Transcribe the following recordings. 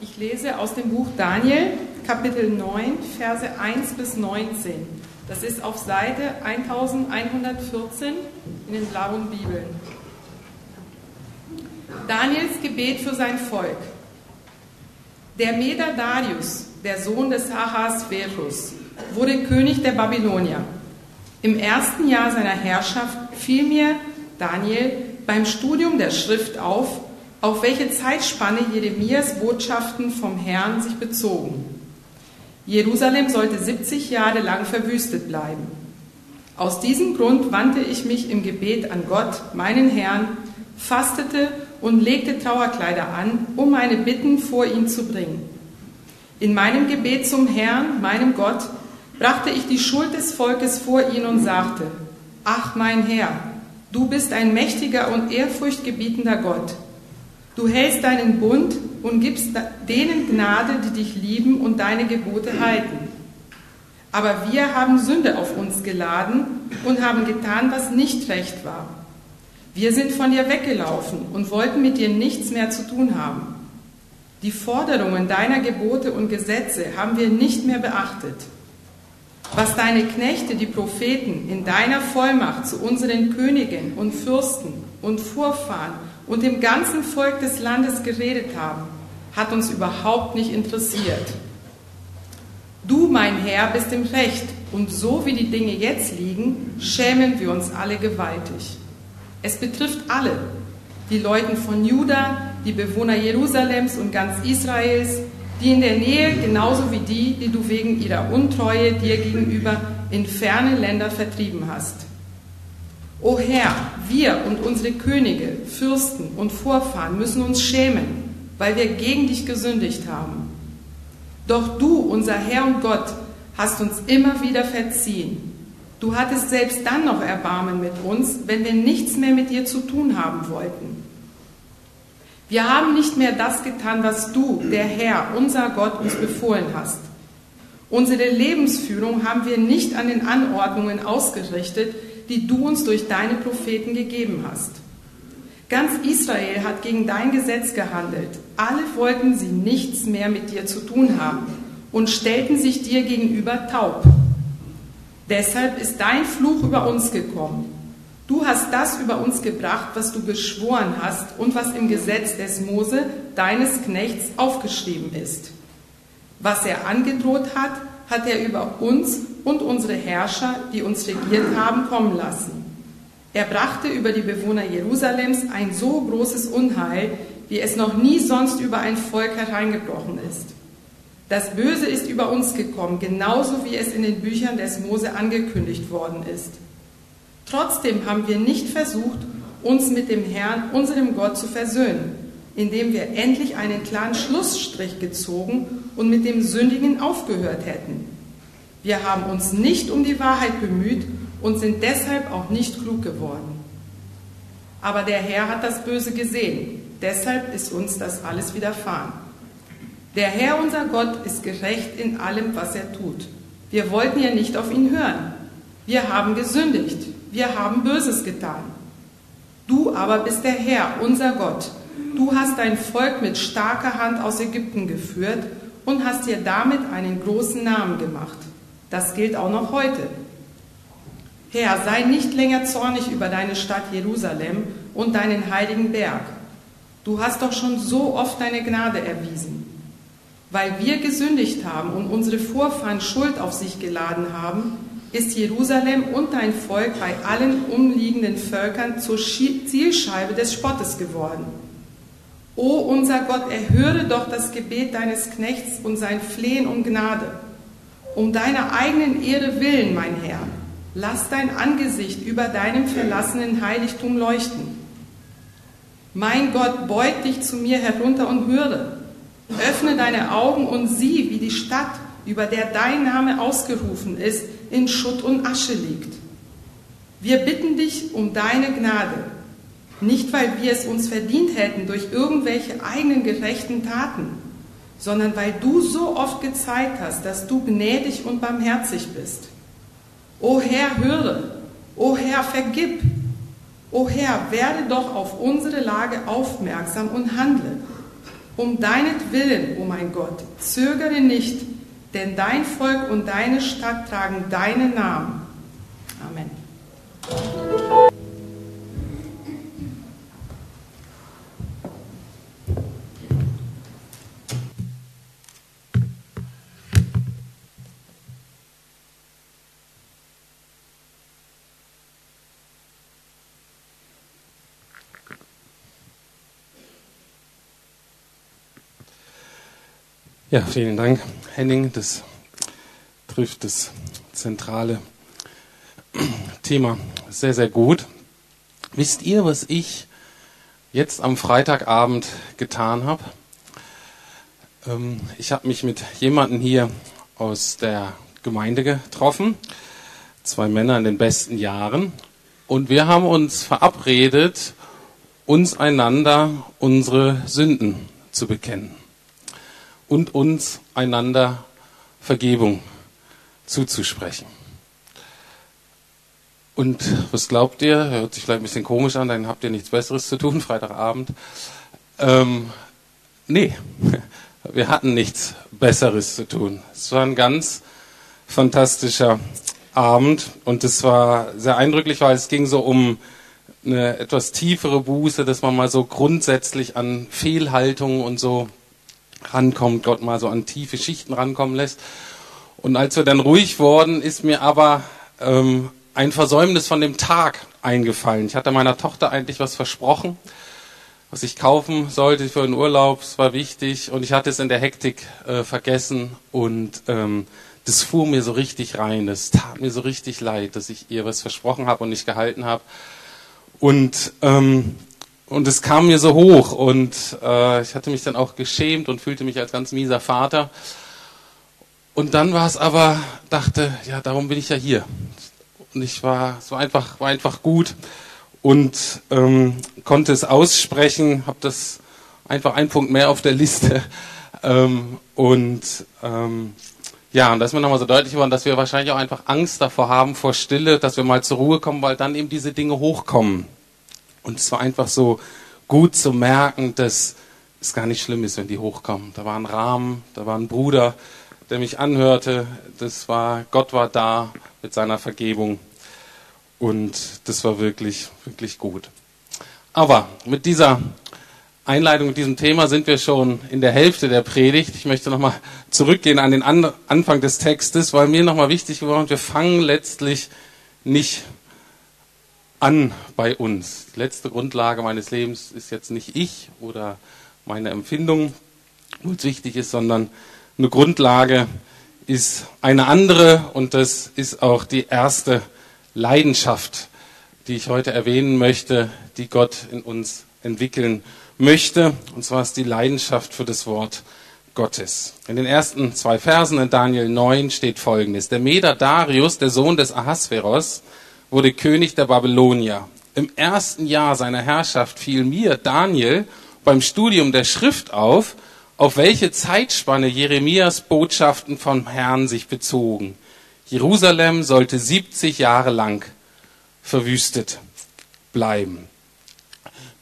Ich lese aus dem Buch Daniel, Kapitel 9, Verse 1 bis 19. Das ist auf Seite 1114 in den blauen Bibeln. Daniels Gebet für sein Volk. Der Meder Darius, der Sohn des Ahasverus, wurde König der Babylonier. Im ersten Jahr seiner Herrschaft fiel mir, Daniel, beim Studium der Schrift auf, auf welche Zeitspanne Jeremias Botschaften vom Herrn sich bezogen. Jerusalem sollte 70 Jahre lang verwüstet bleiben. Aus diesem Grund wandte ich mich im Gebet an Gott, meinen Herrn, fastete und legte Trauerkleider an, um meine Bitten vor ihn zu bringen. In meinem Gebet zum Herrn, meinem Gott, brachte ich die Schuld des Volkes vor ihn und sagte, Ach mein Herr, du bist ein mächtiger und ehrfurchtgebietender Gott. Du hältst deinen Bund und gibst denen Gnade, die dich lieben und deine Gebote halten. Aber wir haben Sünde auf uns geladen und haben getan, was nicht recht war. Wir sind von dir weggelaufen und wollten mit dir nichts mehr zu tun haben. Die Forderungen deiner Gebote und Gesetze haben wir nicht mehr beachtet. Was deine Knechte, die Propheten, in deiner Vollmacht zu unseren Königen und Fürsten und Vorfahren und dem ganzen Volk des Landes geredet haben, hat uns überhaupt nicht interessiert. Du, mein Herr, bist im Recht, und so wie die Dinge jetzt liegen, schämen wir uns alle gewaltig. Es betrifft alle, die Leute von Juda, die Bewohner Jerusalems und ganz Israels, die in der Nähe genauso wie die, die du wegen ihrer Untreue dir gegenüber in ferne Länder vertrieben hast. O Herr, wir und unsere Könige, Fürsten und Vorfahren müssen uns schämen, weil wir gegen dich gesündigt haben. Doch du, unser Herr und Gott, hast uns immer wieder verziehen. Du hattest selbst dann noch Erbarmen mit uns, wenn wir nichts mehr mit dir zu tun haben wollten. Wir haben nicht mehr das getan, was du, der Herr, unser Gott, uns befohlen hast. Unsere Lebensführung haben wir nicht an den Anordnungen ausgerichtet, die du uns durch deine Propheten gegeben hast. Ganz Israel hat gegen dein Gesetz gehandelt. Alle wollten sie nichts mehr mit dir zu tun haben und stellten sich dir gegenüber taub. Deshalb ist dein Fluch über uns gekommen. Du hast das über uns gebracht, was du geschworen hast und was im Gesetz des Mose, deines Knechts, aufgeschrieben ist. Was er angedroht hat, hat er über uns und unsere Herrscher, die uns regiert haben, kommen lassen. Er brachte über die Bewohner Jerusalems ein so großes Unheil, wie es noch nie sonst über ein Volk hereingebrochen ist. Das Böse ist über uns gekommen, genauso wie es in den Büchern des Mose angekündigt worden ist. Trotzdem haben wir nicht versucht, uns mit dem Herrn, unserem Gott, zu versöhnen, indem wir endlich einen klaren Schlussstrich gezogen und mit dem Sündigen aufgehört hätten. Wir haben uns nicht um die Wahrheit bemüht und sind deshalb auch nicht klug geworden. Aber der Herr hat das Böse gesehen, deshalb ist uns das alles widerfahren. Der Herr, unser Gott, ist gerecht in allem, was er tut. Wir wollten ja nicht auf ihn hören. Wir haben gesündigt, wir haben Böses getan. Du aber bist der Herr, unser Gott. Du hast dein Volk mit starker Hand aus Ägypten geführt und hast dir damit einen großen Namen gemacht. Das gilt auch noch heute. Herr, sei nicht länger zornig über deine Stadt Jerusalem und deinen heiligen Berg. Du hast doch schon so oft deine Gnade erwiesen. Weil wir gesündigt haben und unsere Vorfahren Schuld auf sich geladen haben, ist Jerusalem und dein Volk bei allen umliegenden Völkern zur Zielscheibe des Spottes geworden. O unser Gott, erhöre doch das Gebet deines Knechts und sein Flehen um Gnade. Um deiner eigenen Ehre willen, mein Herr, lass dein Angesicht über deinem verlassenen Heiligtum leuchten. Mein Gott, beug dich zu mir herunter und höre. Öffne deine Augen und sieh, wie die Stadt, über der dein Name ausgerufen ist, in Schutt und Asche liegt. Wir bitten dich um deine Gnade, nicht weil wir es uns verdient hätten durch irgendwelche eigenen gerechten Taten, sondern weil du so oft gezeigt hast, dass du gnädig und barmherzig bist. O Herr, höre, o Herr, vergib, o Herr, werde doch auf unsere Lage aufmerksam und handle. Um deinetwillen, o oh mein Gott, zögere nicht, denn dein Volk und deine Stadt tragen deinen Namen. Amen. Ja, vielen Dank, Henning. Das trifft das zentrale Thema sehr, sehr gut. Wisst ihr, was ich jetzt am Freitagabend getan habe? Ähm, ich habe mich mit jemandem hier aus der Gemeinde getroffen, zwei Männer in den besten Jahren, und wir haben uns verabredet, uns einander unsere Sünden zu bekennen und uns einander Vergebung zuzusprechen. Und was glaubt ihr? Hört sich vielleicht ein bisschen komisch an, dann habt ihr nichts Besseres zu tun, Freitagabend. Ähm, nee, wir hatten nichts Besseres zu tun. Es war ein ganz fantastischer Abend und es war sehr eindrücklich, weil es ging so um eine etwas tiefere Buße, dass man mal so grundsätzlich an Fehlhaltungen und so rankommt, Gott mal so an tiefe Schichten rankommen lässt. Und als wir dann ruhig wurden, ist mir aber ähm, ein Versäumnis von dem Tag eingefallen. Ich hatte meiner Tochter eigentlich was versprochen, was ich kaufen sollte für den Urlaub. Es war wichtig und ich hatte es in der Hektik äh, vergessen und ähm, das fuhr mir so richtig rein. Das tat mir so richtig leid, dass ich ihr was versprochen habe und nicht gehalten habe. Und ähm, und es kam mir so hoch und äh, ich hatte mich dann auch geschämt und fühlte mich als ganz mieser Vater. Und dann war es aber, dachte, ja, darum bin ich ja hier. Und ich war, war einfach, war einfach gut und ähm, konnte es aussprechen, habe das einfach einen Punkt mehr auf der Liste. Ähm, und ähm, ja, und da ist mir nochmal so deutlich geworden, dass wir wahrscheinlich auch einfach Angst davor haben, vor Stille, dass wir mal zur Ruhe kommen, weil dann eben diese Dinge hochkommen. Und es war einfach so gut zu merken, dass es gar nicht schlimm ist, wenn die hochkommen. Da war ein Rahmen, da war ein Bruder, der mich anhörte. Das war, Gott war da mit seiner Vergebung. Und das war wirklich, wirklich gut. Aber mit dieser Einleitung, mit diesem Thema sind wir schon in der Hälfte der Predigt. Ich möchte nochmal zurückgehen an den Anfang des Textes, weil mir nochmal wichtig geworden, wir fangen letztlich nicht an bei uns. Die letzte Grundlage meines Lebens ist jetzt nicht ich oder meine Empfindung, wo es wichtig ist, sondern eine Grundlage ist eine andere und das ist auch die erste Leidenschaft, die ich heute erwähnen möchte, die Gott in uns entwickeln möchte. Und zwar ist die Leidenschaft für das Wort Gottes. In den ersten zwei Versen in Daniel 9 steht folgendes. Der Meder Darius, der Sohn des Ahasveros, wurde König der Babylonier. Im ersten Jahr seiner Herrschaft fiel mir, Daniel, beim Studium der Schrift auf, auf welche Zeitspanne Jeremias Botschaften vom Herrn sich bezogen. Jerusalem sollte 70 Jahre lang verwüstet bleiben.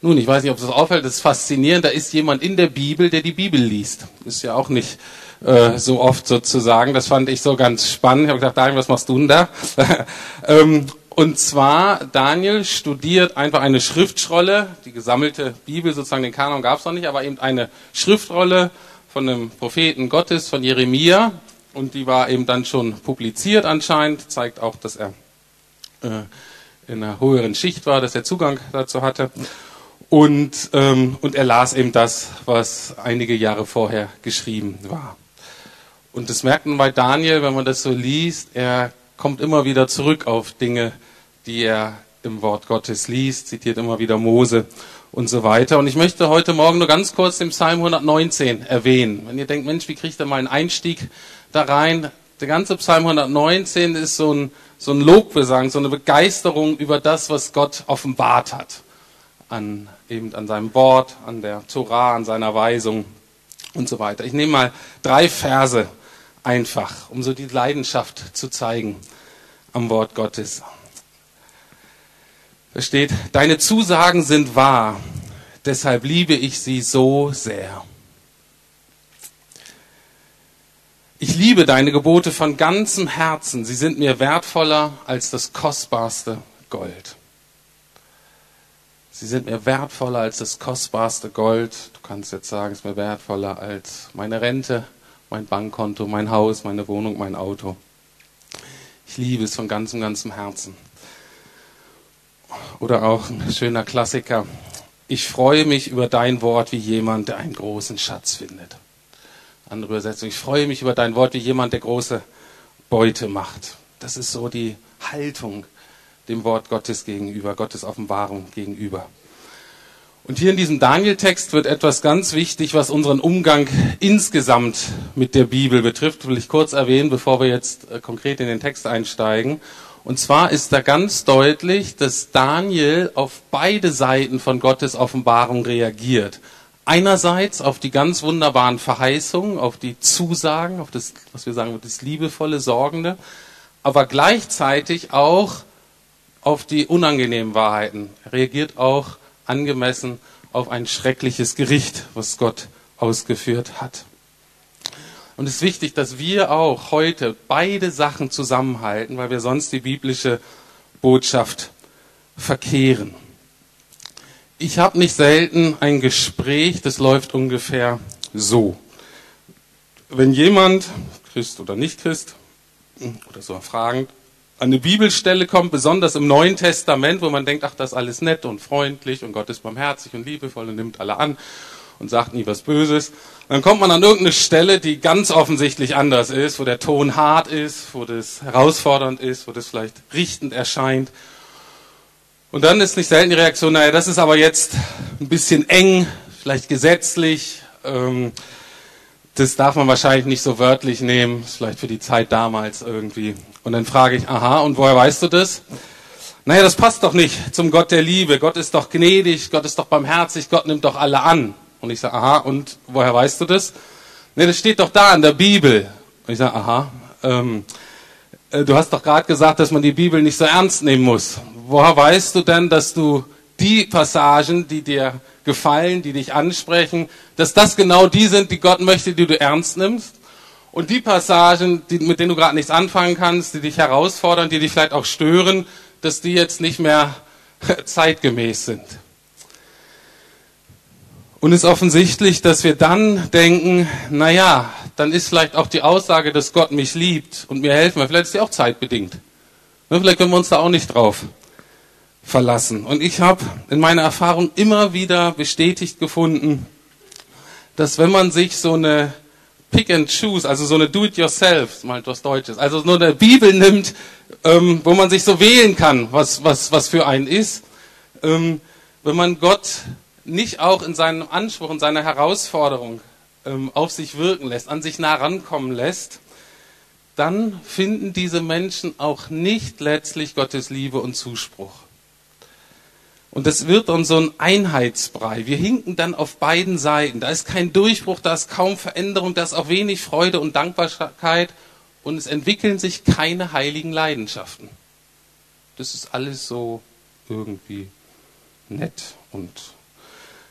Nun, ich weiß nicht, ob das auffällt, das ist faszinierend. Da ist jemand in der Bibel, der die Bibel liest. Ist ja auch nicht äh, so oft sozusagen. Das fand ich so ganz spannend. Ich habe gedacht, Daniel, was machst du denn da? ähm, und zwar, Daniel studiert einfach eine Schriftrolle, die gesammelte Bibel, sozusagen den Kanon gab es noch nicht, aber eben eine Schriftrolle von einem Propheten Gottes, von Jeremia. Und die war eben dann schon publiziert anscheinend, zeigt auch, dass er äh, in einer höheren Schicht war, dass er Zugang dazu hatte. Und, ähm, und er las eben das, was einige Jahre vorher geschrieben war. Und das merkt man bei Daniel, wenn man das so liest, er kommt immer wieder zurück auf Dinge, die er im Wort Gottes liest, zitiert immer wieder Mose und so weiter. Und ich möchte heute Morgen nur ganz kurz den Psalm 119 erwähnen. Wenn ihr denkt, Mensch, wie kriegt ihr mal einen Einstieg da rein? Der ganze Psalm 119 ist so ein, so ein Lobgesang, so eine Begeisterung über das, was Gott offenbart hat. An, eben an seinem Wort, an der Torah, an seiner Weisung und so weiter. Ich nehme mal drei Verse einfach, um so die Leidenschaft zu zeigen am Wort Gottes. Da steht, deine Zusagen sind wahr, deshalb liebe ich sie so sehr. Ich liebe deine Gebote von ganzem Herzen. Sie sind mir wertvoller als das kostbarste Gold. Sie sind mir wertvoller als das kostbarste Gold. Du kannst jetzt sagen, es ist mir wertvoller als meine Rente, mein Bankkonto, mein Haus, meine Wohnung, mein Auto. Ich liebe es von ganzem, ganzem Herzen. Oder auch ein schöner Klassiker. Ich freue mich über dein Wort wie jemand, der einen großen Schatz findet. Andere Übersetzung. Ich freue mich über dein Wort wie jemand, der große Beute macht. Das ist so die Haltung dem Wort Gottes gegenüber, Gottes Offenbarung gegenüber. Und hier in diesem Daniel-Text wird etwas ganz wichtig, was unseren Umgang insgesamt mit der Bibel betrifft, will ich kurz erwähnen, bevor wir jetzt äh, konkret in den Text einsteigen. Und zwar ist da ganz deutlich, dass Daniel auf beide Seiten von Gottes Offenbarung reagiert. Einerseits auf die ganz wunderbaren Verheißungen, auf die Zusagen, auf das, was wir sagen, das liebevolle, sorgende, aber gleichzeitig auch auf die unangenehmen Wahrheiten. Er reagiert auch angemessen auf ein schreckliches Gericht, was Gott ausgeführt hat. Und es ist wichtig, dass wir auch heute beide Sachen zusammenhalten, weil wir sonst die biblische Botschaft verkehren. Ich habe nicht selten ein Gespräch, das läuft ungefähr so. Wenn jemand, Christ oder nicht Christ, oder so fragend, an eine Bibelstelle kommt, besonders im Neuen Testament, wo man denkt, ach, das ist alles nett und freundlich und Gott ist barmherzig und liebevoll und nimmt alle an und sagt nie was Böses. dann kommt man an irgendeine Stelle, die ganz offensichtlich anders ist, wo der Ton hart ist, wo das herausfordernd ist, wo das vielleicht richtend erscheint. Und dann ist nicht selten die Reaktion, naja, das ist aber jetzt ein bisschen eng, vielleicht gesetzlich. Ähm, das darf man wahrscheinlich nicht so wörtlich nehmen, vielleicht für die Zeit damals irgendwie. Und dann frage ich, aha, und woher weißt du das? Naja, das passt doch nicht zum Gott der Liebe. Gott ist doch gnädig, Gott ist doch barmherzig, Gott nimmt doch alle an. Und ich sage, aha, und woher weißt du das? Nee, das steht doch da in der Bibel. Und ich sage, aha, ähm, äh, du hast doch gerade gesagt, dass man die Bibel nicht so ernst nehmen muss. Woher weißt du denn, dass du die Passagen, die dir gefallen, die dich ansprechen, dass das genau die sind, die Gott möchte, die du ernst nimmst. Und die Passagen, die, mit denen du gerade nichts anfangen kannst, die dich herausfordern, die dich vielleicht auch stören, dass die jetzt nicht mehr zeitgemäß sind. Und es ist offensichtlich, dass wir dann denken, na ja, dann ist vielleicht auch die Aussage, dass Gott mich liebt und mir helfen will, vielleicht ist sie auch zeitbedingt. Ne, vielleicht können wir uns da auch nicht drauf verlassen. Und ich habe in meiner Erfahrung immer wieder bestätigt gefunden, dass wenn man sich so eine Pick and Choose, also so eine Do-it-yourself, mal etwas Deutsches, also nur eine Bibel nimmt, ähm, wo man sich so wählen kann, was, was, was für einen ist, ähm, wenn man Gott nicht auch in seinem Anspruch, in seiner Herausforderung ähm, auf sich wirken lässt, an sich nah rankommen lässt, dann finden diese Menschen auch nicht letztlich Gottes Liebe und Zuspruch. Und das wird dann so ein Einheitsbrei. Wir hinken dann auf beiden Seiten. Da ist kein Durchbruch, da ist kaum Veränderung, da ist auch wenig Freude und Dankbarkeit und es entwickeln sich keine heiligen Leidenschaften. Das ist alles so irgendwie nett und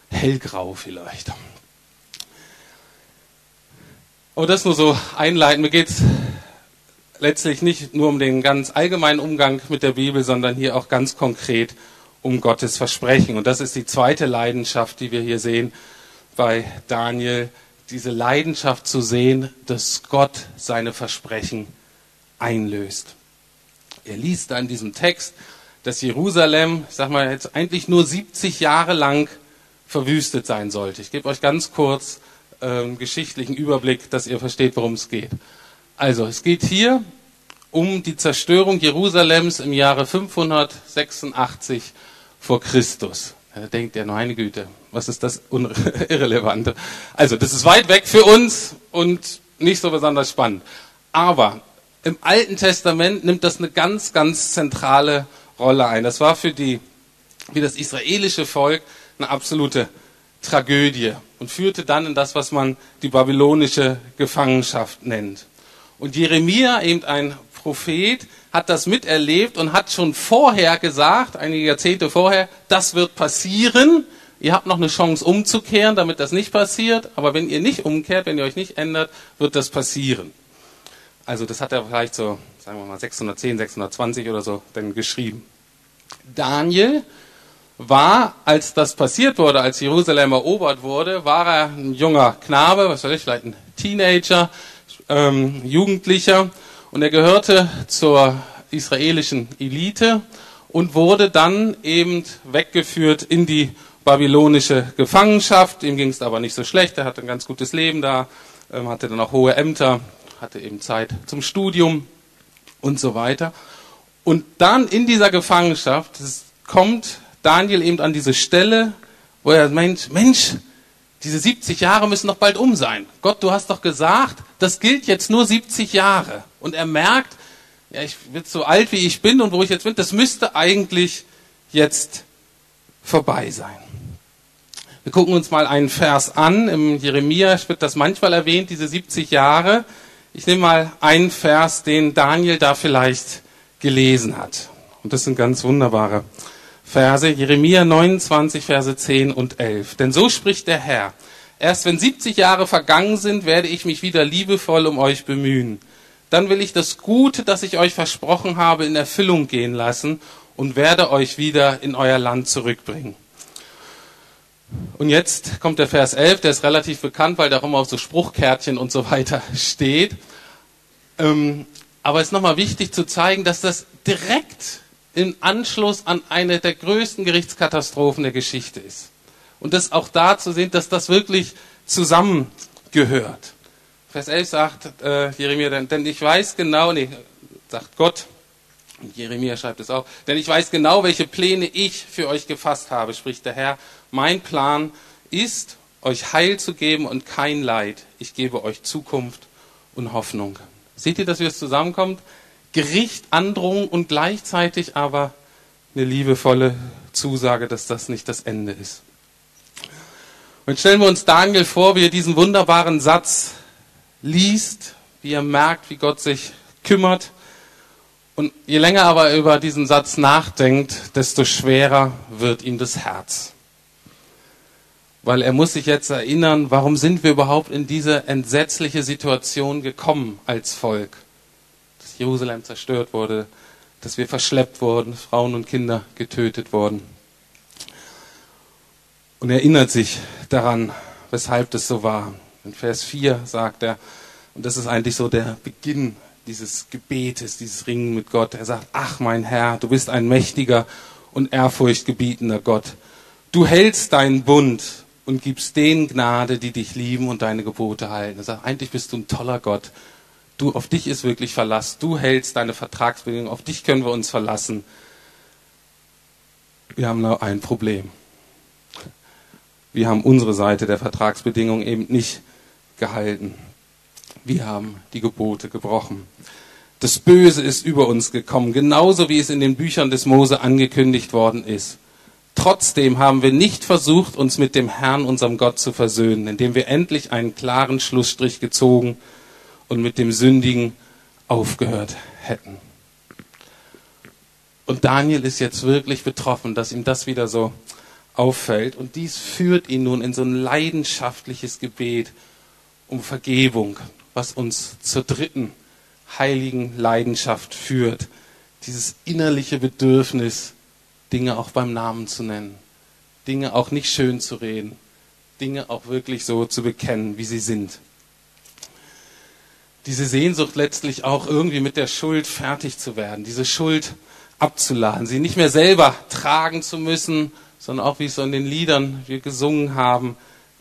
hellgrau vielleicht. Aber das nur so einleiten. Mir geht es letztlich nicht nur um den ganz allgemeinen Umgang mit der Bibel, sondern hier auch ganz konkret um Gottes Versprechen. Und das ist die zweite Leidenschaft, die wir hier sehen bei Daniel. Diese Leidenschaft zu sehen, dass Gott seine Versprechen einlöst. Er liest da in diesem Text, dass Jerusalem, sag mal jetzt eigentlich nur 70 Jahre lang verwüstet sein sollte. Ich gebe euch ganz kurz ähm, geschichtlichen Überblick, dass ihr versteht, worum es geht. Also, es geht hier um die Zerstörung Jerusalems im Jahre 586 vor Christus. Da denkt er, meine Güte, was ist das Irrelevante? Also, das ist weit weg für uns und nicht so besonders spannend. Aber im Alten Testament nimmt das eine ganz, ganz zentrale Rolle ein. Das war für, die, für das israelische Volk eine absolute Tragödie und führte dann in das, was man die babylonische Gefangenschaft nennt. Und Jeremia, eben ein Prophet, hat das miterlebt und hat schon vorher gesagt, einige Jahrzehnte vorher, das wird passieren. Ihr habt noch eine Chance umzukehren, damit das nicht passiert. Aber wenn ihr nicht umkehrt, wenn ihr euch nicht ändert, wird das passieren. Also das hat er vielleicht so, sagen wir mal 610, 620 oder so dann geschrieben. Daniel war, als das passiert wurde, als Jerusalem erobert wurde, war er ein junger Knabe, was weiß ich, vielleicht ein Teenager, ähm, Jugendlicher und er gehörte zur israelischen Elite und wurde dann eben weggeführt in die babylonische Gefangenschaft. Ihm ging es aber nicht so schlecht, er hatte ein ganz gutes Leben da, ähm, hatte dann auch hohe Ämter, hatte eben Zeit zum Studium und so weiter. Und dann in dieser Gefangenschaft kommt Daniel eben an diese Stelle, wo er meint, Mensch, diese 70 Jahre müssen doch bald um sein. Gott, du hast doch gesagt, das gilt jetzt nur 70 Jahre. Und er merkt, ja, ich bin so alt wie ich bin und wo ich jetzt bin, das müsste eigentlich jetzt vorbei sein. Wir gucken uns mal einen Vers an. Im Jeremia wird das manchmal erwähnt, diese 70 Jahre. Ich nehme mal einen Vers, den Daniel da vielleicht gelesen hat. Und das sind ganz wunderbare Verse. Jeremia 29, Verse 10 und 11. Denn so spricht der Herr. Erst wenn 70 Jahre vergangen sind, werde ich mich wieder liebevoll um euch bemühen. Dann will ich das Gute, das ich euch versprochen habe, in Erfüllung gehen lassen und werde euch wieder in euer Land zurückbringen. Und jetzt kommt der Vers 11, der ist relativ bekannt, weil da immer auf so Spruchkärtchen und so weiter steht. Ähm, aber es ist nochmal wichtig zu zeigen, dass das direkt im Anschluss an eine der größten Gerichtskatastrophen der Geschichte ist. Und das auch da zu sehen, dass das wirklich zusammengehört. Vers 11 sagt äh, Jeremia, denn, denn ich weiß genau, nee, sagt Gott, und Jeremia schreibt es auch, denn ich weiß genau, welche Pläne ich für euch gefasst habe, spricht der Herr. Mein Plan ist, euch Heil zu geben und kein Leid. Ich gebe euch Zukunft und Hoffnung. Seht ihr, dass wir es zusammenkommt? Gericht, Androhung und gleichzeitig aber eine liebevolle Zusage, dass das nicht das Ende ist. Und stellen wir uns Daniel vor, wie er diesen wunderbaren Satz liest, wie er merkt, wie Gott sich kümmert. Und je länger aber über diesen Satz nachdenkt, desto schwerer wird ihm das Herz weil er muss sich jetzt erinnern, warum sind wir überhaupt in diese entsetzliche Situation gekommen als Volk? Dass Jerusalem zerstört wurde, dass wir verschleppt wurden, Frauen und Kinder getötet wurden. Und er erinnert sich daran, weshalb das so war. In Vers 4 sagt er, und das ist eigentlich so der Beginn dieses Gebetes, dieses Ringen mit Gott. Er sagt, ach mein Herr, du bist ein mächtiger und ehrfurchtgebietender Gott. Du hältst deinen Bund und gibst denen Gnade, die dich lieben und deine Gebote halten. Er sagt, eigentlich bist du ein toller Gott. Du, auf dich ist wirklich Verlass. Du hältst deine Vertragsbedingungen. Auf dich können wir uns verlassen. Wir haben nur ein Problem. Wir haben unsere Seite der Vertragsbedingungen eben nicht gehalten. Wir haben die Gebote gebrochen. Das Böse ist über uns gekommen, genauso wie es in den Büchern des Mose angekündigt worden ist. Trotzdem haben wir nicht versucht, uns mit dem Herrn, unserem Gott, zu versöhnen, indem wir endlich einen klaren Schlussstrich gezogen und mit dem Sündigen aufgehört hätten. Und Daniel ist jetzt wirklich betroffen, dass ihm das wieder so auffällt. Und dies führt ihn nun in so ein leidenschaftliches Gebet um Vergebung, was uns zur dritten heiligen Leidenschaft führt. Dieses innerliche Bedürfnis, Dinge auch beim Namen zu nennen, Dinge auch nicht schön zu reden, Dinge auch wirklich so zu bekennen, wie sie sind. Diese Sehnsucht letztlich auch irgendwie mit der Schuld fertig zu werden, diese Schuld abzuladen, sie nicht mehr selber tragen zu müssen, sondern auch wie es so in den Liedern wir gesungen haben,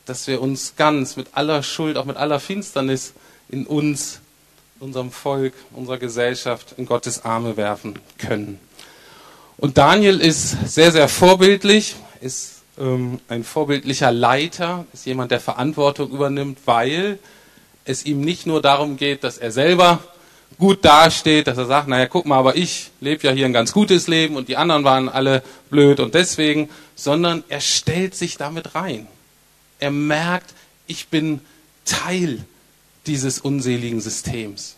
dass wir uns ganz mit aller Schuld, auch mit aller Finsternis in uns, unserem Volk, unserer Gesellschaft in Gottes Arme werfen können. Und Daniel ist sehr, sehr vorbildlich, ist ähm, ein vorbildlicher Leiter, ist jemand, der Verantwortung übernimmt, weil es ihm nicht nur darum geht, dass er selber gut dasteht, dass er sagt, naja, guck mal, aber ich lebe ja hier ein ganz gutes Leben und die anderen waren alle blöd und deswegen, sondern er stellt sich damit rein. Er merkt, ich bin Teil dieses unseligen Systems.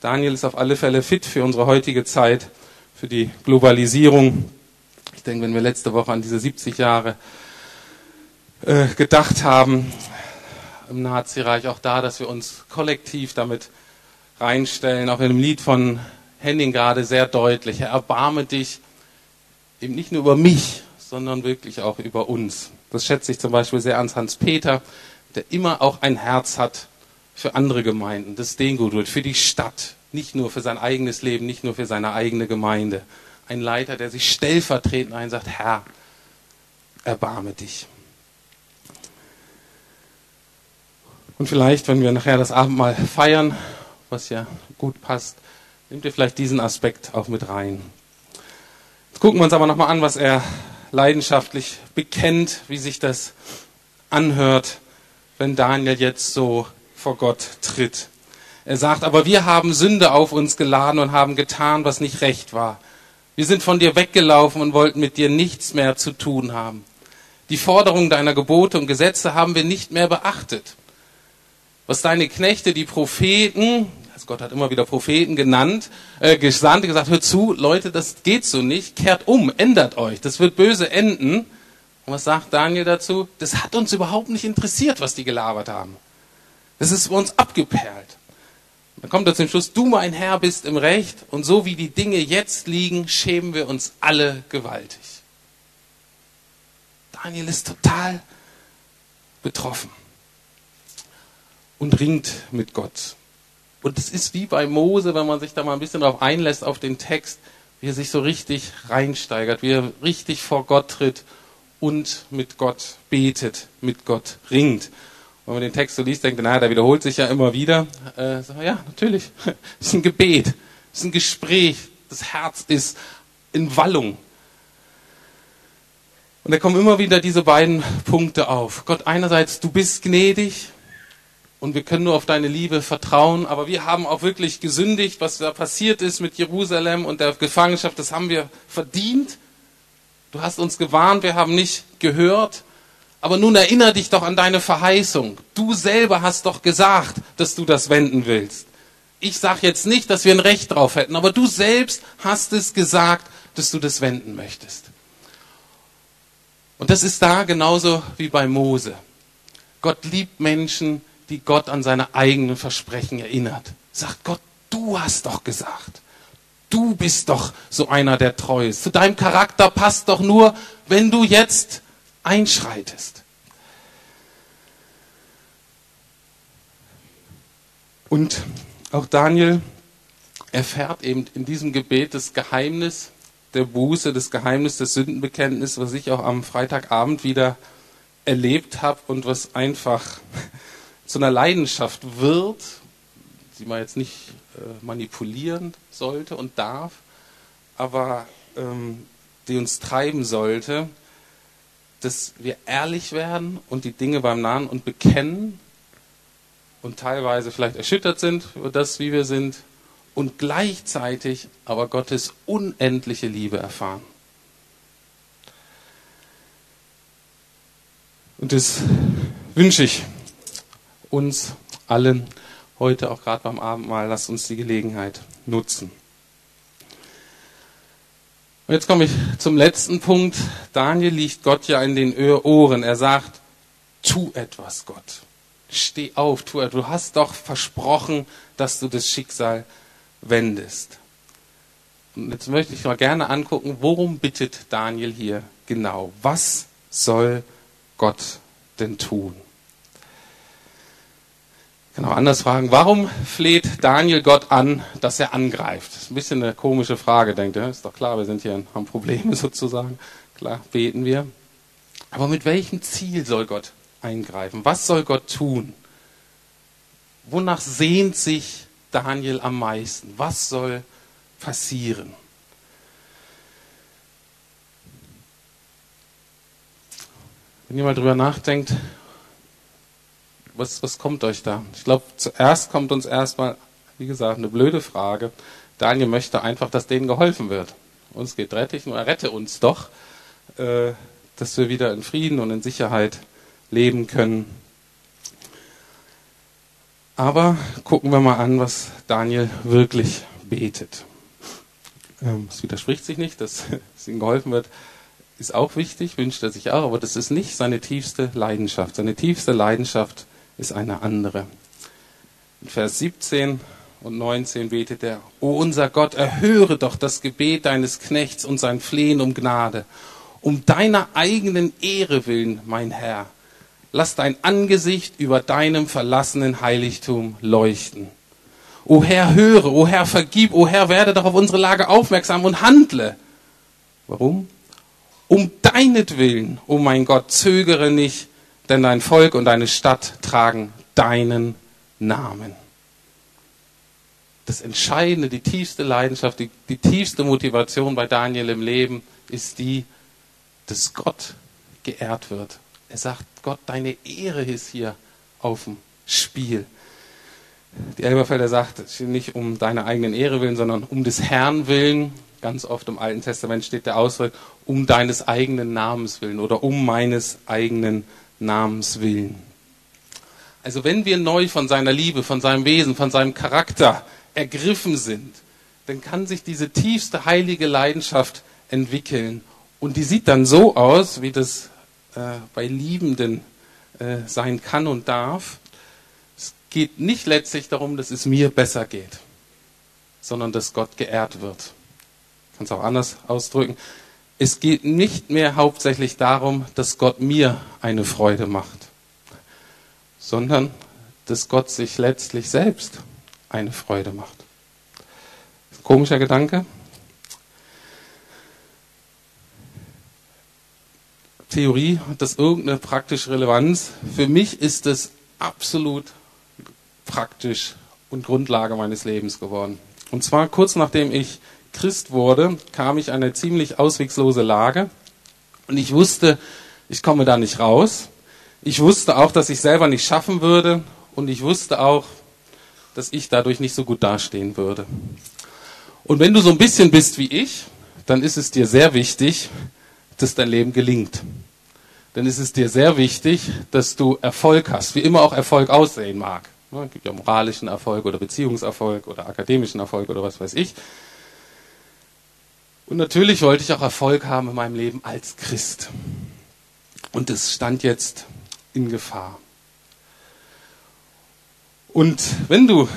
Daniel ist auf alle Fälle fit für unsere heutige Zeit für die Globalisierung. Ich denke, wenn wir letzte Woche an diese 70 Jahre äh, gedacht haben im Nazireich, auch da, dass wir uns kollektiv damit reinstellen, auch in dem Lied von Henning gerade sehr deutlich. Herr, erbarme dich eben nicht nur über mich, sondern wirklich auch über uns. Das schätze ich zum Beispiel sehr an Hans Peter, der immer auch ein Herz hat für andere Gemeinden, das denen gut wird, für die Stadt, nicht nur für sein eigenes Leben, nicht nur für seine eigene Gemeinde. Ein Leiter, der sich stellvertretend einsagt, Herr, erbarme dich. Und vielleicht, wenn wir nachher das Abendmahl feiern, was ja gut passt, nehmt ihr vielleicht diesen Aspekt auch mit rein. Jetzt gucken wir uns aber nochmal an, was er leidenschaftlich bekennt, wie sich das anhört, wenn Daniel jetzt so vor Gott tritt. Er sagt, aber wir haben Sünde auf uns geladen und haben getan, was nicht recht war. Wir sind von dir weggelaufen und wollten mit dir nichts mehr zu tun haben. Die Forderungen deiner Gebote und Gesetze haben wir nicht mehr beachtet. Was deine Knechte, die Propheten, also Gott hat immer wieder Propheten genannt, äh, gesandt, gesagt, hört zu, Leute, das geht so nicht, kehrt um, ändert euch, das wird böse enden. Und was sagt Daniel dazu? Das hat uns überhaupt nicht interessiert, was die gelabert haben. Das ist uns abgeperlt. Dann kommt er zum Schluss, du mein Herr bist im Recht und so wie die Dinge jetzt liegen, schämen wir uns alle gewaltig. Daniel ist total betroffen und ringt mit Gott. Und es ist wie bei Mose, wenn man sich da mal ein bisschen darauf einlässt, auf den Text, wie er sich so richtig reinsteigert, wie er richtig vor Gott tritt und mit Gott betet, mit Gott ringt wenn man den Text so liest, denkt, naja, der wiederholt sich ja immer wieder. Äh, so, ja, natürlich. Es ist ein Gebet. Es ist ein Gespräch. Das Herz ist in Wallung. Und da kommen immer wieder diese beiden Punkte auf. Gott, einerseits, du bist gnädig und wir können nur auf deine Liebe vertrauen, aber wir haben auch wirklich gesündigt, was da passiert ist mit Jerusalem und der Gefangenschaft, das haben wir verdient. Du hast uns gewarnt, wir haben nicht gehört. Aber nun erinnere dich doch an deine Verheißung. Du selber hast doch gesagt, dass du das wenden willst. Ich sage jetzt nicht, dass wir ein Recht drauf hätten, aber du selbst hast es gesagt, dass du das wenden möchtest. Und das ist da genauso wie bei Mose. Gott liebt Menschen, die Gott an seine eigenen Versprechen erinnert. Sagt Gott, du hast doch gesagt. Du bist doch so einer, der treu ist. Zu deinem Charakter passt doch nur, wenn du jetzt einschreitest. Und auch Daniel erfährt eben in diesem Gebet das Geheimnis der Buße, das Geheimnis des Sündenbekenntnisses, was ich auch am Freitagabend wieder erlebt habe und was einfach zu einer Leidenschaft wird, die man jetzt nicht äh, manipulieren sollte und darf, aber ähm, die uns treiben sollte, dass wir ehrlich werden und die Dinge beim Nahen und bekennen und teilweise vielleicht erschüttert sind über das, wie wir sind und gleichzeitig aber Gottes unendliche Liebe erfahren. Und das wünsche ich uns allen heute, auch gerade beim Abendmahl. Lasst uns die Gelegenheit nutzen. Und jetzt komme ich zum letzten Punkt. Daniel liegt Gott ja in den Ohren. Er sagt, tu etwas, Gott. Steh auf, tu etwas. Du hast doch versprochen, dass du das Schicksal wendest. Und jetzt möchte ich mal gerne angucken, worum bittet Daniel hier genau? Was soll Gott denn tun? Genau, anders fragen, warum fleht Daniel Gott an, dass er angreift? Das ist ein bisschen eine komische Frage, denkt er. Ist doch klar, wir sind hier, haben Probleme sozusagen. Klar, beten wir. Aber mit welchem Ziel soll Gott eingreifen? Was soll Gott tun? Wonach sehnt sich Daniel am meisten? Was soll passieren? Wenn ihr mal drüber nachdenkt, was, was kommt euch da? Ich glaube, zuerst kommt uns erstmal, wie gesagt, eine blöde Frage. Daniel möchte einfach, dass denen geholfen wird. Uns geht rettig, nur rette uns doch, äh, dass wir wieder in Frieden und in Sicherheit leben können. Aber gucken wir mal an, was Daniel wirklich betet. Ähm, es widerspricht sich nicht, dass es ihm geholfen wird, ist auch wichtig, wünscht er sich auch, aber das ist nicht seine tiefste Leidenschaft. Seine tiefste Leidenschaft ist eine andere. In Vers 17 und 19 betet er, O unser Gott, erhöre doch das Gebet deines Knechts und sein Flehen um Gnade. Um deiner eigenen Ehre willen, mein Herr, lass dein Angesicht über deinem verlassenen Heiligtum leuchten. O Herr, höre, o Herr, vergib, o Herr, werde doch auf unsere Lage aufmerksam und handle. Warum? Um deinetwillen, o mein Gott, zögere nicht, denn dein Volk und deine Stadt tragen deinen Namen. Das Entscheidende, die tiefste Leidenschaft, die, die tiefste Motivation bei Daniel im Leben ist die, dass Gott geehrt wird. Er sagt, Gott, deine Ehre ist hier auf dem Spiel. Die Elberfelder sagt, nicht um deine eigenen Ehre willen, sondern um des Herrn willen. Ganz oft im Alten Testament steht der Ausdruck, um deines eigenen Namens willen oder um meines eigenen Namens willen. Also wenn wir neu von seiner Liebe, von seinem Wesen, von seinem Charakter ergriffen sind, dann kann sich diese tiefste heilige Leidenschaft entwickeln. Und die sieht dann so aus, wie das äh, bei Liebenden äh, sein kann und darf. Es geht nicht letztlich darum, dass es mir besser geht, sondern dass Gott geehrt wird. Kann es auch anders ausdrücken. Es geht nicht mehr hauptsächlich darum, dass Gott mir eine Freude macht, sondern dass Gott sich letztlich selbst eine Freude macht. Komischer Gedanke. Theorie, hat das irgendeine praktische Relevanz? Für mich ist es absolut praktisch und Grundlage meines Lebens geworden. Und zwar kurz nachdem ich Christ wurde, kam ich in eine ziemlich auswegslose Lage und ich wusste, ich komme da nicht raus. Ich wusste auch, dass ich selber nicht schaffen würde und ich wusste auch, dass ich dadurch nicht so gut dastehen würde. Und wenn du so ein bisschen bist wie ich, dann ist es dir sehr wichtig, dass dein Leben gelingt. Dann ist es dir sehr wichtig, dass du Erfolg hast, wie immer auch Erfolg aussehen mag. Es gibt ja moralischen Erfolg oder Beziehungserfolg oder akademischen Erfolg oder was weiß ich. Und natürlich wollte ich auch Erfolg haben in meinem Leben als Christ. Und es stand jetzt in Gefahr. Und wenn du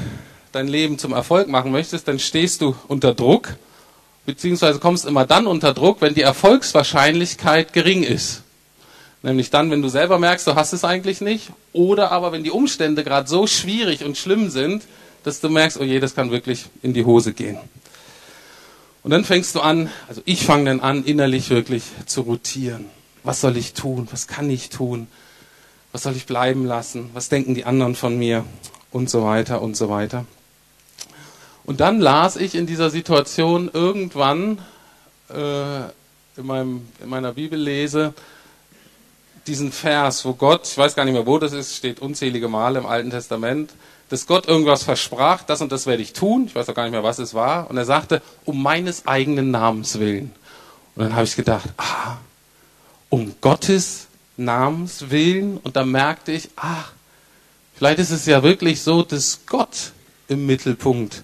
dein Leben zum Erfolg machen möchtest, dann stehst du unter Druck, beziehungsweise kommst immer dann unter Druck, wenn die Erfolgswahrscheinlichkeit gering ist. Nämlich dann, wenn du selber merkst, du hast es eigentlich nicht, oder aber wenn die Umstände gerade so schwierig und schlimm sind, dass du merkst, oh je, das kann wirklich in die Hose gehen. Und dann fängst du an, also ich fange dann an, innerlich wirklich zu rotieren. Was soll ich tun? Was kann ich tun? Was soll ich bleiben lassen? Was denken die anderen von mir? und so weiter und so weiter. Und dann las ich in dieser Situation irgendwann äh, in, meinem, in meiner Bibellese diesen Vers, wo Gott, ich weiß gar nicht mehr, wo das ist, steht unzählige Male im Alten Testament, dass Gott irgendwas versprach, das und das werde ich tun, ich weiß auch gar nicht mehr, was es war, und er sagte, um meines eigenen Namens willen. Und dann habe ich gedacht, ah, um Gottes Namens willen, und dann merkte ich, ach, Vielleicht ist es ja wirklich so, dass Gott im Mittelpunkt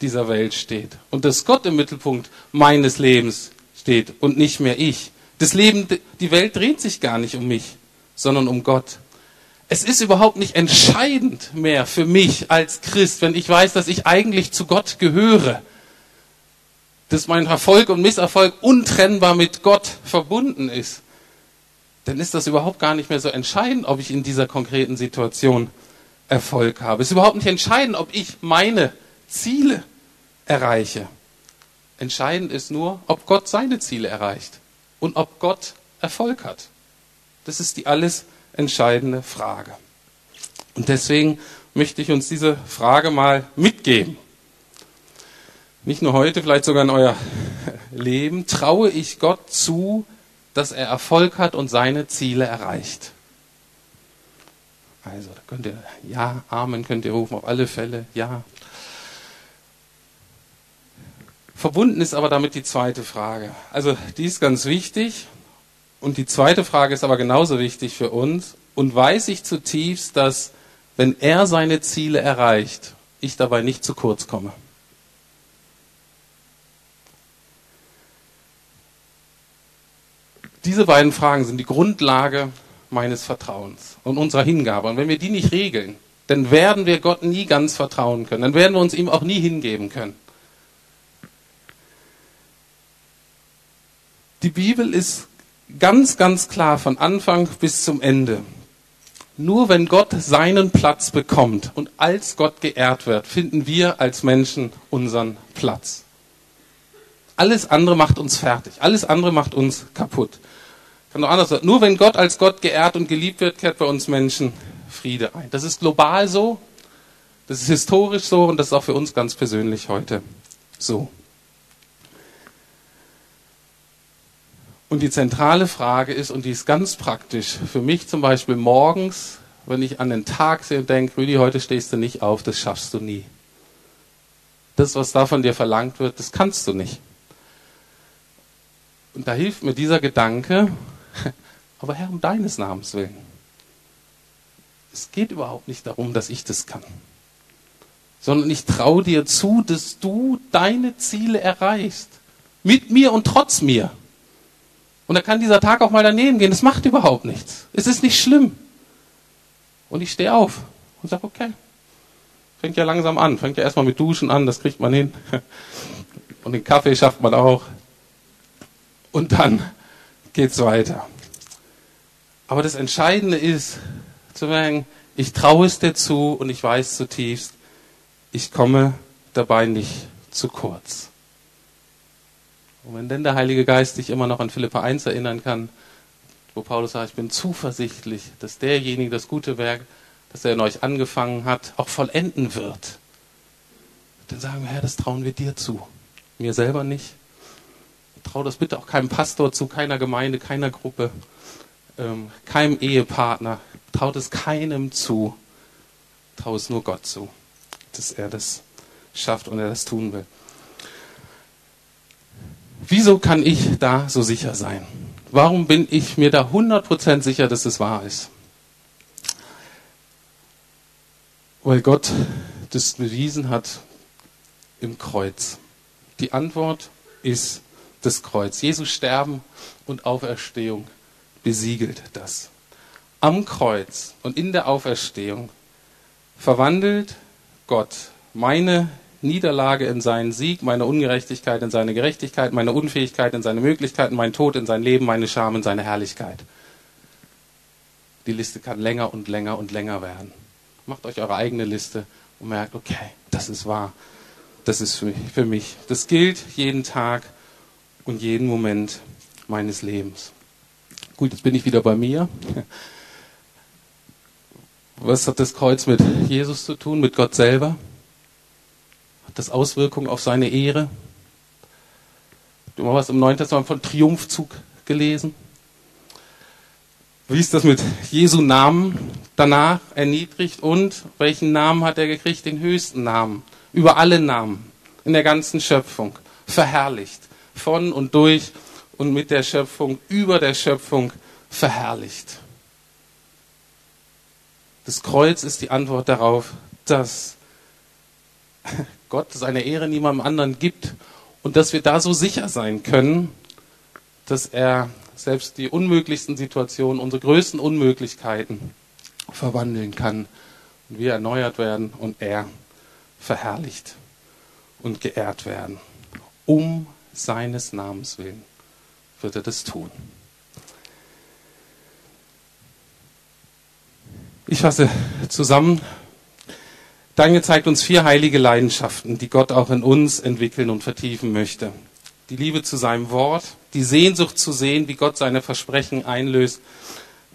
dieser Welt steht und dass Gott im Mittelpunkt meines Lebens steht und nicht mehr ich. Das Leben, die Welt dreht sich gar nicht um mich, sondern um Gott. Es ist überhaupt nicht entscheidend mehr für mich als Christ, wenn ich weiß, dass ich eigentlich zu Gott gehöre, dass mein Erfolg und Misserfolg untrennbar mit Gott verbunden ist dann ist das überhaupt gar nicht mehr so entscheidend, ob ich in dieser konkreten Situation Erfolg habe. Es ist überhaupt nicht entscheidend, ob ich meine Ziele erreiche. Entscheidend ist nur, ob Gott seine Ziele erreicht und ob Gott Erfolg hat. Das ist die alles entscheidende Frage. Und deswegen möchte ich uns diese Frage mal mitgeben. Nicht nur heute, vielleicht sogar in euer Leben. Traue ich Gott zu, dass er Erfolg hat und seine Ziele erreicht. Also, da könnt ihr, ja, Amen könnt ihr rufen, auf alle Fälle, ja. Verbunden ist aber damit die zweite Frage. Also, die ist ganz wichtig. Und die zweite Frage ist aber genauso wichtig für uns. Und weiß ich zutiefst, dass, wenn er seine Ziele erreicht, ich dabei nicht zu kurz komme. Diese beiden Fragen sind die Grundlage meines Vertrauens und unserer Hingabe. Und wenn wir die nicht regeln, dann werden wir Gott nie ganz vertrauen können. Dann werden wir uns ihm auch nie hingeben können. Die Bibel ist ganz, ganz klar von Anfang bis zum Ende. Nur wenn Gott seinen Platz bekommt und als Gott geehrt wird, finden wir als Menschen unseren Platz. Alles andere macht uns fertig. Alles andere macht uns kaputt. Kann doch anders sein. Nur wenn Gott als Gott geehrt und geliebt wird, kehrt bei uns Menschen Friede ein. Das ist global so. Das ist historisch so und das ist auch für uns ganz persönlich heute so. Und die zentrale Frage ist, und die ist ganz praktisch, für mich zum Beispiel morgens, wenn ich an den Tag sehe und denke, Rüdi, heute stehst du nicht auf, das schaffst du nie. Das, was da von dir verlangt wird, das kannst du nicht. Und da hilft mir dieser Gedanke, aber Herr, um deines Namens willen. Es geht überhaupt nicht darum, dass ich das kann, sondern ich traue dir zu, dass du deine Ziele erreichst. Mit mir und trotz mir. Und da kann dieser Tag auch mal daneben gehen. Das macht überhaupt nichts. Es ist nicht schlimm. Und ich stehe auf und sage, okay. Fängt ja langsam an. Fängt ja erstmal mit Duschen an, das kriegt man hin. Und den Kaffee schafft man auch. Und dann geht's weiter. Aber das Entscheidende ist, zu sagen, ich traue es dir zu und ich weiß zutiefst, ich komme dabei nicht zu kurz. Und wenn denn der Heilige Geist dich immer noch an Philippa 1 erinnern kann, wo Paulus sagt, ich bin zuversichtlich, dass derjenige das gute Werk, das er in euch angefangen hat, auch vollenden wird. Dann sagen wir, Herr, das trauen wir dir zu. Mir selber nicht. Trau das bitte auch keinem Pastor zu, keiner Gemeinde, keiner Gruppe, ähm, keinem Ehepartner. Traut es keinem zu. Trau es nur Gott zu, dass er das schafft und er das tun will. Wieso kann ich da so sicher sein? Warum bin ich mir da 100% sicher, dass es wahr ist? Weil Gott das bewiesen hat im Kreuz. Die Antwort ist das Kreuz. Jesus Sterben und Auferstehung besiegelt das. Am Kreuz und in der Auferstehung verwandelt Gott meine Niederlage in seinen Sieg, meine Ungerechtigkeit in seine Gerechtigkeit, meine Unfähigkeit in seine Möglichkeiten, mein Tod in sein Leben, meine Scham in seine Herrlichkeit. Die Liste kann länger und länger und länger werden. Macht euch eure eigene Liste und merkt, okay, das ist wahr. Das ist für mich. Das gilt jeden Tag und jeden Moment meines Lebens. Gut, jetzt bin ich wieder bei mir. Was hat das Kreuz mit Jesus zu tun, mit Gott selber? Hat das Auswirkungen auf seine Ehre? Du hast im Neuen Testament von Triumphzug gelesen? Wie ist das mit Jesu Namen danach erniedrigt und welchen Namen hat er gekriegt? Den höchsten Namen. Über alle Namen in der ganzen Schöpfung. Verherrlicht. Von und durch und mit der Schöpfung, über der Schöpfung verherrlicht. Das Kreuz ist die Antwort darauf, dass Gott seine Ehre niemandem anderen gibt und dass wir da so sicher sein können, dass er selbst die unmöglichsten Situationen, unsere größten Unmöglichkeiten verwandeln kann und wir erneuert werden und er verherrlicht und geehrt werden. Um seines Namens willen wird er das tun. Ich fasse zusammen. Daniel zeigt uns vier heilige Leidenschaften, die Gott auch in uns entwickeln und vertiefen möchte. Die Liebe zu seinem Wort, die Sehnsucht zu sehen, wie Gott seine Versprechen einlöst,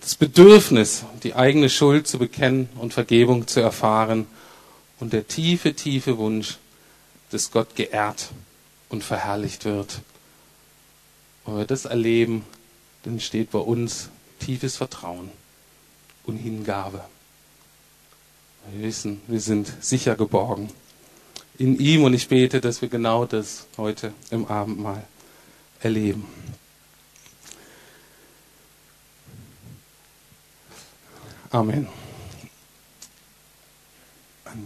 das Bedürfnis, die eigene Schuld zu bekennen und Vergebung zu erfahren und der tiefe, tiefe Wunsch, dass Gott geehrt und verherrlicht wird. Wenn wir das erleben, dann steht bei uns tiefes Vertrauen und Hingabe. Wir wissen, wir sind sicher geborgen in ihm und ich bete, dass wir genau das heute im Abendmahl erleben. Amen.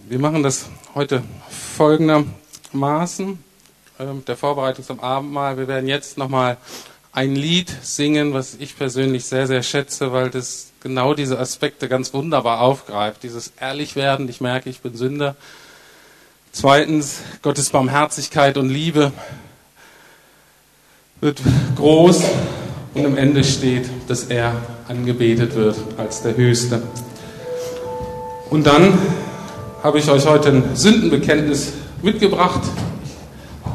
Wir machen das heute folgendermaßen äh, der Vorbereitung zum Abendmahl. Wir werden jetzt nochmal ein Lied singen, was ich persönlich sehr, sehr schätze, weil das genau diese Aspekte ganz wunderbar aufgreift. Dieses Ehrlichwerden, ich merke, ich bin Sünder. Zweitens, Gottes Barmherzigkeit und Liebe wird groß und am Ende steht, dass er angebetet wird als der Höchste. Und dann habe ich euch heute ein Sündenbekenntnis mitgebracht.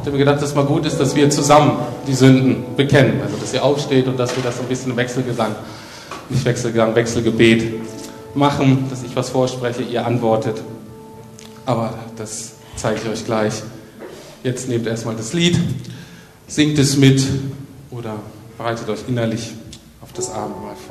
Ich habe mir gedacht, dass es mal gut ist, dass wir zusammen die Sünden bekennen. Also, dass ihr aufsteht und dass wir das ein bisschen im Wechselgesang, nicht Wechselgesang, Wechselgebet machen, dass ich was vorspreche, ihr antwortet. Aber das zeige ich euch gleich. Jetzt nehmt erstmal das Lied, singt es mit oder bereitet euch innerlich auf das Abendmahl vor.